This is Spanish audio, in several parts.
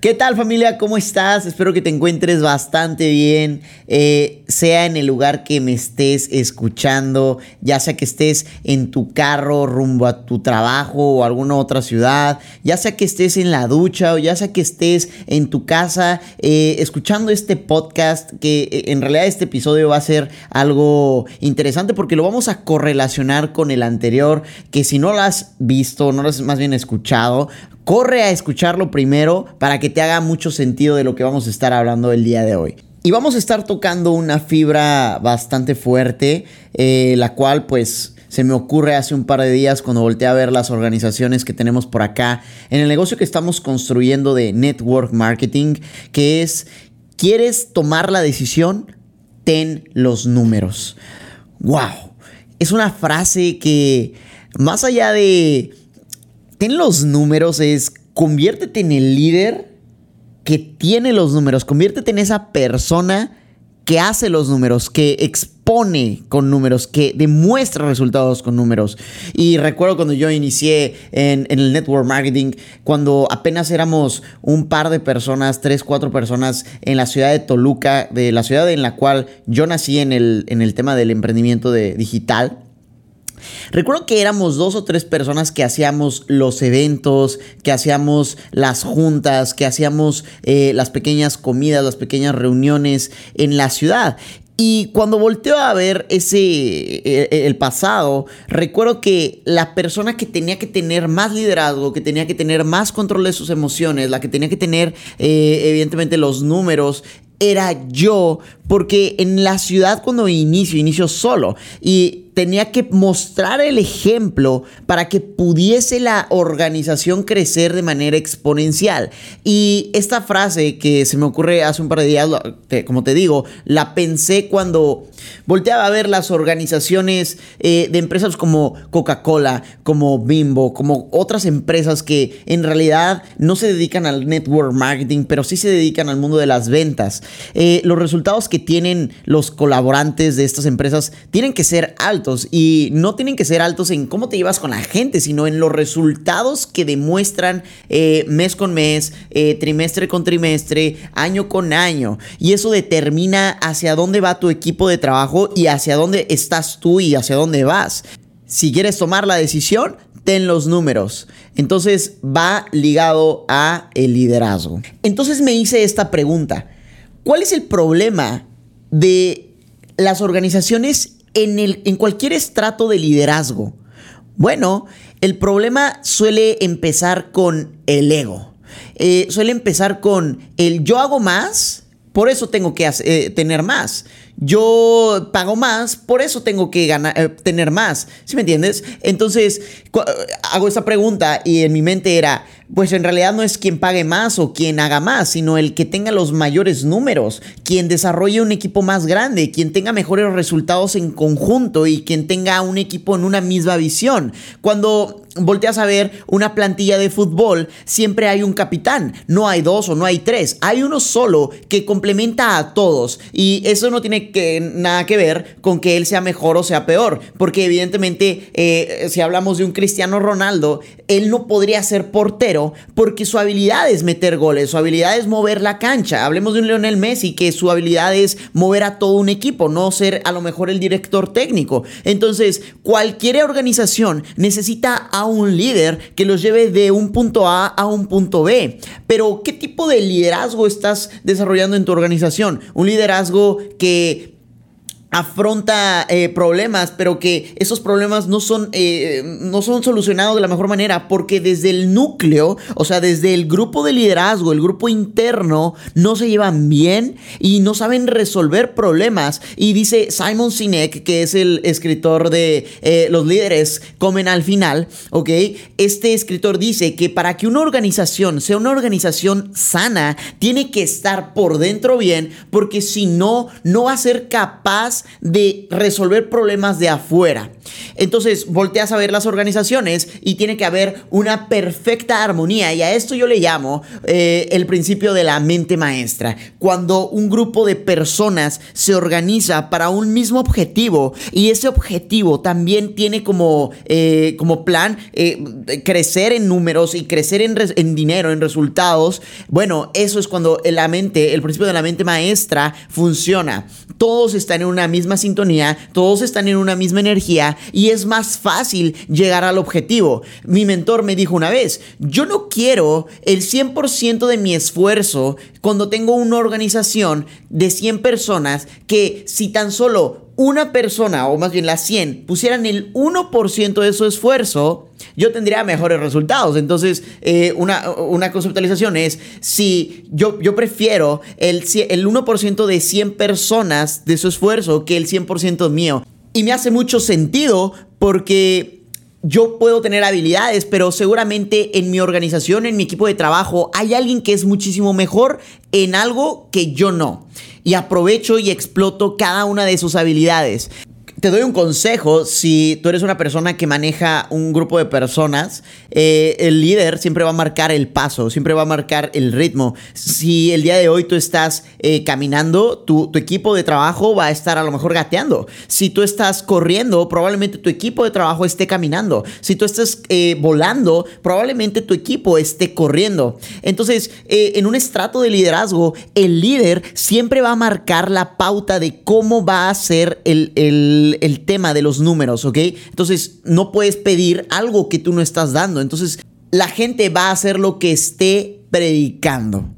¿Qué tal familia? ¿Cómo estás? Espero que te encuentres bastante bien, eh, sea en el lugar que me estés escuchando, ya sea que estés en tu carro rumbo a tu trabajo o alguna otra ciudad, ya sea que estés en la ducha o ya sea que estés en tu casa eh, escuchando este podcast, que eh, en realidad este episodio va a ser algo interesante porque lo vamos a correlacionar con el anterior, que si no lo has visto, no lo has más bien escuchado, corre a escucharlo primero para que te haga mucho sentido de lo que vamos a estar hablando el día de hoy. Y vamos a estar tocando una fibra bastante fuerte, eh, la cual pues se me ocurre hace un par de días cuando volteé a ver las organizaciones que tenemos por acá en el negocio que estamos construyendo de network marketing, que es, ¿quieres tomar la decisión? Ten los números. ¡Wow! Es una frase que más allá de ten los números es conviértete en el líder que tiene los números, conviértete en esa persona que hace los números, que expone con números, que demuestra resultados con números. Y recuerdo cuando yo inicié en, el network marketing, cuando apenas éramos un par de personas, tres, cuatro personas en la ciudad de Toluca, de la ciudad en la cual yo nací en el, en el tema del emprendimiento de digital. Recuerdo que éramos dos o tres personas que hacíamos los eventos, que hacíamos las juntas, que hacíamos eh, las pequeñas comidas, las pequeñas reuniones en la ciudad. Y cuando volteo a ver ese e, e, el pasado, recuerdo que la persona que tenía que tener más liderazgo, que tenía que tener más control de sus emociones, la que tenía que tener eh, evidentemente los números, era yo, porque en la ciudad cuando inicio, inicio solo y tenía que mostrar el ejemplo para que pudiese la organización crecer de manera exponencial. Y esta frase que se me ocurre hace un par de días, como te digo, la pensé cuando volteaba a ver las organizaciones eh, de empresas como Coca-Cola, como Bimbo, como otras empresas que en realidad no se dedican al network marketing, pero sí se dedican al mundo de las ventas. Eh, los resultados que tienen los colaborantes de estas empresas tienen que ser altos y no tienen que ser altos en cómo te llevas con la gente, sino en los resultados que demuestran eh, mes con mes, eh, trimestre con trimestre, año con año. Y eso determina hacia dónde va tu equipo de trabajo y hacia dónde estás tú y hacia dónde vas. Si quieres tomar la decisión, ten los números. Entonces va ligado a el liderazgo. Entonces me hice esta pregunta. ¿Cuál es el problema de las organizaciones en, el, en cualquier estrato de liderazgo? Bueno, el problema suele empezar con el ego. Eh, suele empezar con el yo hago más, por eso tengo que eh, tener más. Yo pago más, por eso tengo que ganar, eh, tener más. ¿Sí me entiendes? Entonces, hago esa pregunta y en mi mente era, pues en realidad no es quien pague más o quien haga más, sino el que tenga los mayores números, quien desarrolle un equipo más grande, quien tenga mejores resultados en conjunto y quien tenga un equipo en una misma visión. Cuando volteas a ver una plantilla de fútbol, siempre hay un capitán, no hay dos o no hay tres, hay uno solo que complementa a todos y eso no tiene que, nada que ver con que él sea mejor o sea peor, porque evidentemente eh, si hablamos de un Cristiano Ronaldo, él no podría ser portero, porque su habilidad es meter goles, su habilidad es mover la cancha. Hablemos de un Lionel Messi que su habilidad es mover a todo un equipo, no ser a lo mejor el director técnico. Entonces, cualquier organización necesita a un líder que los lleve de un punto A a un punto B. Pero, ¿qué tipo de liderazgo estás desarrollando en tu organización? Un liderazgo que afronta eh, problemas, pero que esos problemas no son, eh, no son solucionados de la mejor manera, porque desde el núcleo, o sea, desde el grupo de liderazgo, el grupo interno, no se llevan bien y no saben resolver problemas. Y dice Simon Sinek, que es el escritor de eh, Los líderes comen al final, ¿ok? Este escritor dice que para que una organización sea una organización sana, tiene que estar por dentro bien, porque si no, no va a ser capaz de resolver problemas de afuera. Entonces volteas a ver las organizaciones y tiene que haber una perfecta armonía y a esto yo le llamo eh, el principio de la mente maestra. Cuando un grupo de personas se organiza para un mismo objetivo y ese objetivo también tiene como, eh, como plan eh, crecer en números y crecer en, en dinero, en resultados, bueno, eso es cuando la mente, el principio de la mente maestra funciona. Todos están en una misma sintonía, todos están en una misma energía y es más fácil llegar al objetivo. Mi mentor me dijo una vez, yo no quiero el 100% de mi esfuerzo cuando tengo una organización de 100 personas que si tan solo una persona, o más bien las 100, pusieran el 1% de su esfuerzo, yo tendría mejores resultados. Entonces, eh, una, una, conceptualización es, si yo, yo prefiero el, el 1% de 100 personas de su esfuerzo que el 100% mío. Y me hace mucho sentido porque yo puedo tener habilidades, pero seguramente en mi organización, en mi equipo de trabajo, hay alguien que es muchísimo mejor en algo que yo no. Y aprovecho y exploto cada una de sus habilidades te doy un consejo, si tú eres una persona que maneja un grupo de personas, eh, el líder siempre va a marcar el paso, siempre va a marcar el ritmo. Si el día de hoy tú estás eh, caminando, tu, equipo de trabajo va a estar a lo mejor gateando. Si tú estás corriendo, probablemente tu equipo de trabajo esté caminando. Si tú estás eh, volando, probablemente tu equipo esté corriendo. Entonces, en un estrato de liderazgo, el líder siempre va a marcar la pauta de cómo va a ser el tema de los números, ¿ok? Entonces no puedes pedir algo que tú no estás dando. Entonces la gente va a hacer lo que esté predicando.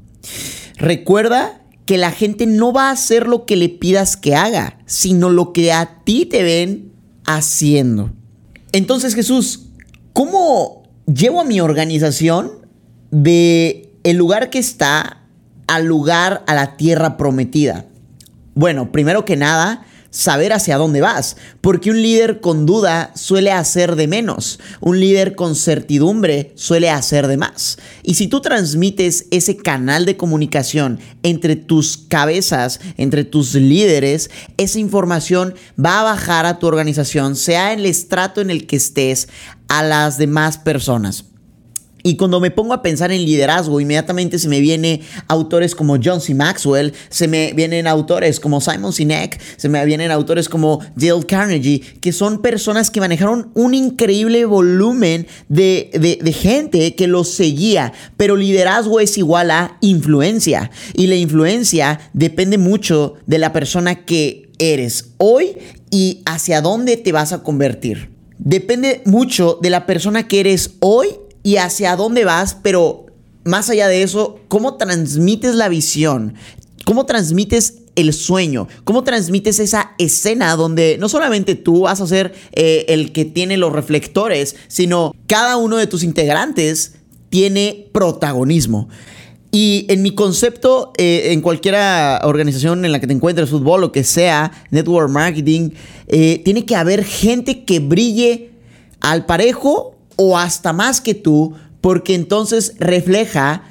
Recuerda que la gente no va a hacer lo que le pidas que haga, sino lo que a ti te ven haciendo. Entonces Jesús, ¿cómo llevo a mi organización de el lugar que está al lugar a la tierra prometida? Bueno, primero que nada, saber hacia dónde vas, porque un líder con duda suele hacer de menos, un líder con certidumbre suele hacer de más. Y si tú transmites ese canal de comunicación entre tus cabezas, entre tus líderes, esa información va a bajar a tu organización, sea en el estrato en el que estés, a las demás personas. Y cuando me pongo a pensar en liderazgo, inmediatamente se me vienen autores como John C. Maxwell, se me vienen autores como Simon Sinek, se me vienen autores como Dale Carnegie, que son personas que manejaron un increíble volumen de, de gente que los seguía. Pero liderazgo es igual a influencia. Y la influencia depende mucho de la persona que eres hoy y hacia dónde te vas a convertir. Depende mucho de la persona que eres hoy y hacia dónde vas, pero más allá de eso, cómo transmites la visión, cómo transmites el sueño, cómo transmites esa escena donde no solamente tú vas a ser eh, el que tiene los reflectores, sino cada uno de tus integrantes tiene protagonismo. Y en mi concepto, eh, en cualquier organización en la que te encuentres, fútbol, lo que sea, network marketing, eh, tiene que haber gente que brille al parejo o hasta más que tú, porque entonces refleja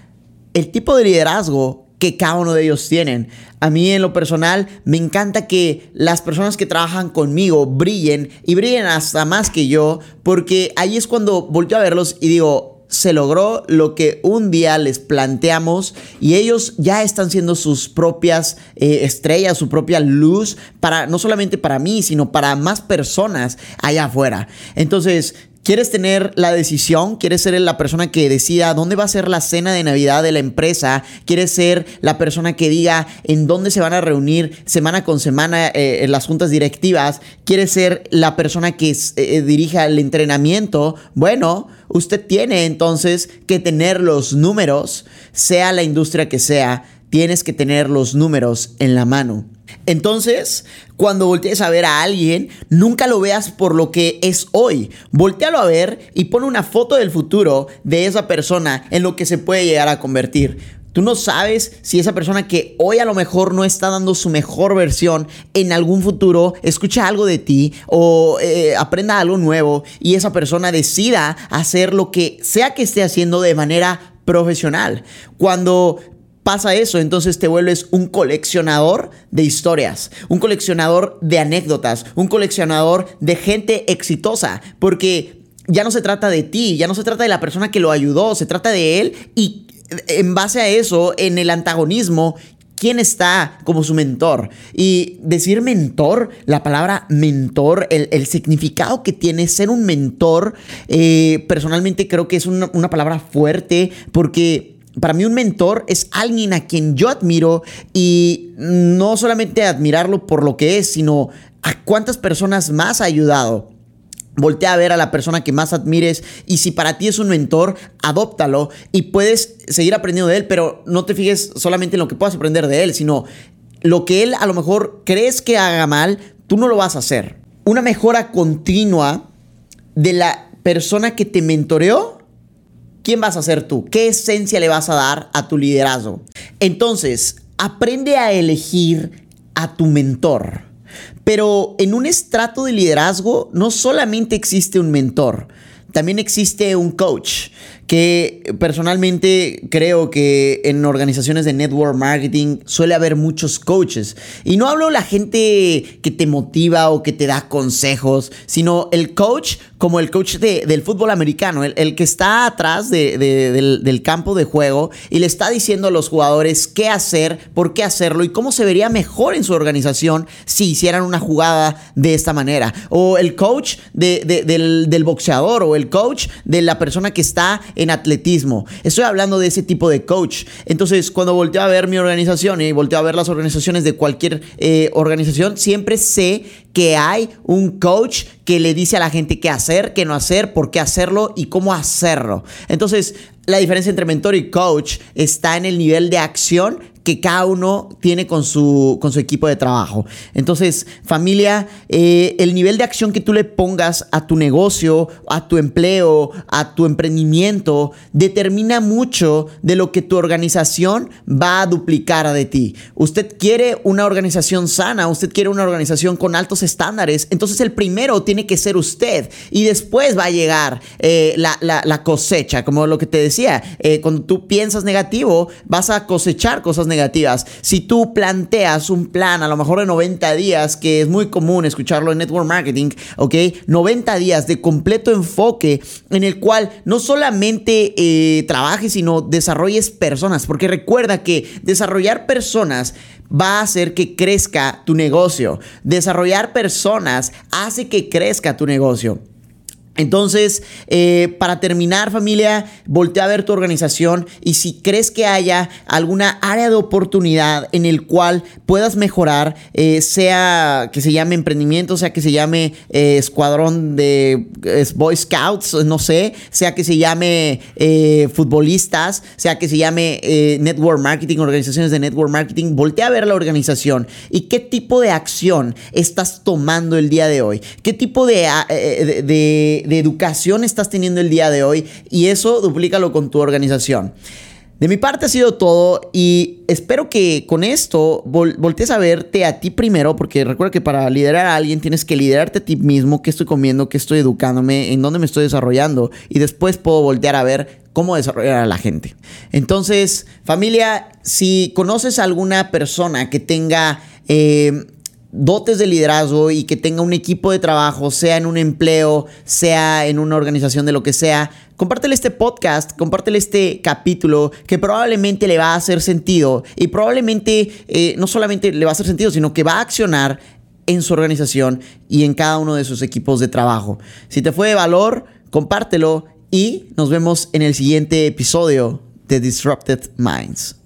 el tipo de liderazgo que cada uno de ellos tienen. A mí en lo personal me encanta que las personas que trabajan conmigo brillen y brillen hasta más que yo, porque ahí es cuando volteo a verlos y digo, se logró lo que un día les planteamos y ellos ya están siendo sus propias eh, estrellas, su propia luz para no solamente para mí, sino para más personas allá afuera. Entonces, ¿Quieres tener la decisión? ¿Quieres ser la persona que decida dónde va a ser la cena de Navidad de la empresa? ¿Quieres ser la persona que diga en dónde se van a reunir semana con semana eh, en las juntas directivas? ¿Quieres ser la persona que eh, dirija el entrenamiento? Bueno, usted tiene entonces que tener los números, sea la industria que sea, tienes que tener los números en la mano. Entonces, cuando voltees a ver a alguien, nunca lo veas por lo que es hoy. Voltealo a ver y pon una foto del futuro de esa persona en lo que se puede llegar a convertir. Tú no sabes si esa persona que hoy a lo mejor no está dando su mejor versión, en algún futuro escucha algo de ti o eh, aprenda algo nuevo y esa persona decida hacer lo que sea que esté haciendo de manera profesional. Cuando pasa eso, entonces te vuelves un coleccionador de historias, un coleccionador de anécdotas, un coleccionador de gente exitosa, porque ya no se trata de ti, ya no se trata de la persona que lo ayudó, se trata de él y en base a eso, en el antagonismo, quién está como su mentor. Y decir mentor, la palabra mentor, el, significado que tiene ser un mentor, eh, personalmente creo que es una, una palabra fuerte porque para mí un mentor es alguien a quien yo admiro y no solamente admirarlo por lo que es, sino a cuántas personas más ha ayudado. Voltea a ver a la persona que más admires y si para ti es un mentor, adóptalo y puedes seguir aprendiendo de él, pero no te fijes solamente en lo que puedas aprender de él, sino lo que él a lo mejor crees que haga mal, tú no lo vas a hacer. Una mejora continua de la persona que te mentoreó, ¿quién vas a ser tú? ¿Qué esencia le vas a dar a tu liderazgo? Entonces, aprende a elegir a tu mentor. Pero en un estrato de liderazgo no solamente existe un mentor, también existe un coach que personalmente creo que en organizaciones de network marketing suele haber muchos coaches. Y no hablo la gente que te motiva o que te da consejos, sino el coach como el coach del fútbol americano, el, que está atrás del, del, campo de juego y le está diciendo a los jugadores qué hacer, por qué hacerlo y cómo se vería mejor en su organización si hicieran una jugada de esta manera. O el coach del, del boxeador o el coach de la persona que está en atletismo. Estoy hablando de ese tipo de coach. Entonces, cuando volteo a ver mi organización y volteo a ver las organizaciones de cualquier eh, organización, siempre sé que hay un coach que le dice a la gente qué hacer, qué no hacer, por qué hacerlo y cómo hacerlo. Entonces, la diferencia entre mentor y coach está en el nivel de acción que cada uno tiene con su, con su equipo de trabajo. Entonces, familia, eh, el nivel de acción que tú le pongas a tu negocio, a tu empleo, a tu emprendimiento, determina mucho de lo que tu organización va a duplicar de ti. Usted quiere una organización sana, usted quiere una organización con altos estándares, entonces el primero tiene que ser usted y después va a llegar eh, la, cosecha, como lo que te decía, eh, cuando tú piensas negativo, vas a cosechar cosas negativas negativas. Si tú planteas un plan a lo mejor de 90 días, que es muy común escucharlo en network marketing, ¿ok? 90 días de completo enfoque en el cual no solamente eh, trabajes, sino desarrolles personas, porque recuerda que desarrollar personas va a hacer que crezca tu negocio. Desarrollar personas hace que crezca tu negocio. Entonces, eh, para terminar familia, voltea a ver tu organización y si crees que haya alguna área de oportunidad en el cual puedas mejorar, eh, sea que se llame emprendimiento, sea que se llame eh, escuadrón de Boy Scouts, no sé, sea que se llame futbolistas, sea que se llame network marketing, organizaciones de network marketing, voltea a ver la organización. Y qué tipo de acción estás tomando el día de hoy, qué tipo de, educación estás teniendo el día de hoy y eso duplícalo con tu organización. De mi parte ha sido todo y espero que con esto voltees a verte a ti primero, porque recuerda que para liderar a alguien tienes que liderarte a ti mismo, qué estoy comiendo, qué estoy educándome, en dónde me estoy desarrollando y después puedo voltear a ver cómo desarrollar a la gente. Entonces, familia, si conoces a alguna persona que tenga... Eh, dotes de liderazgo y que tenga un equipo de trabajo, sea en un empleo, sea en una organización de lo que sea, compártele este podcast, compártele este capítulo que probablemente le va a hacer sentido y probablemente eh, no solamente le va a hacer sentido, sino que va a accionar en su organización y en cada uno de sus equipos de trabajo. Si te fue de valor, compártelo y nos vemos en el siguiente episodio de Disrupted Minds.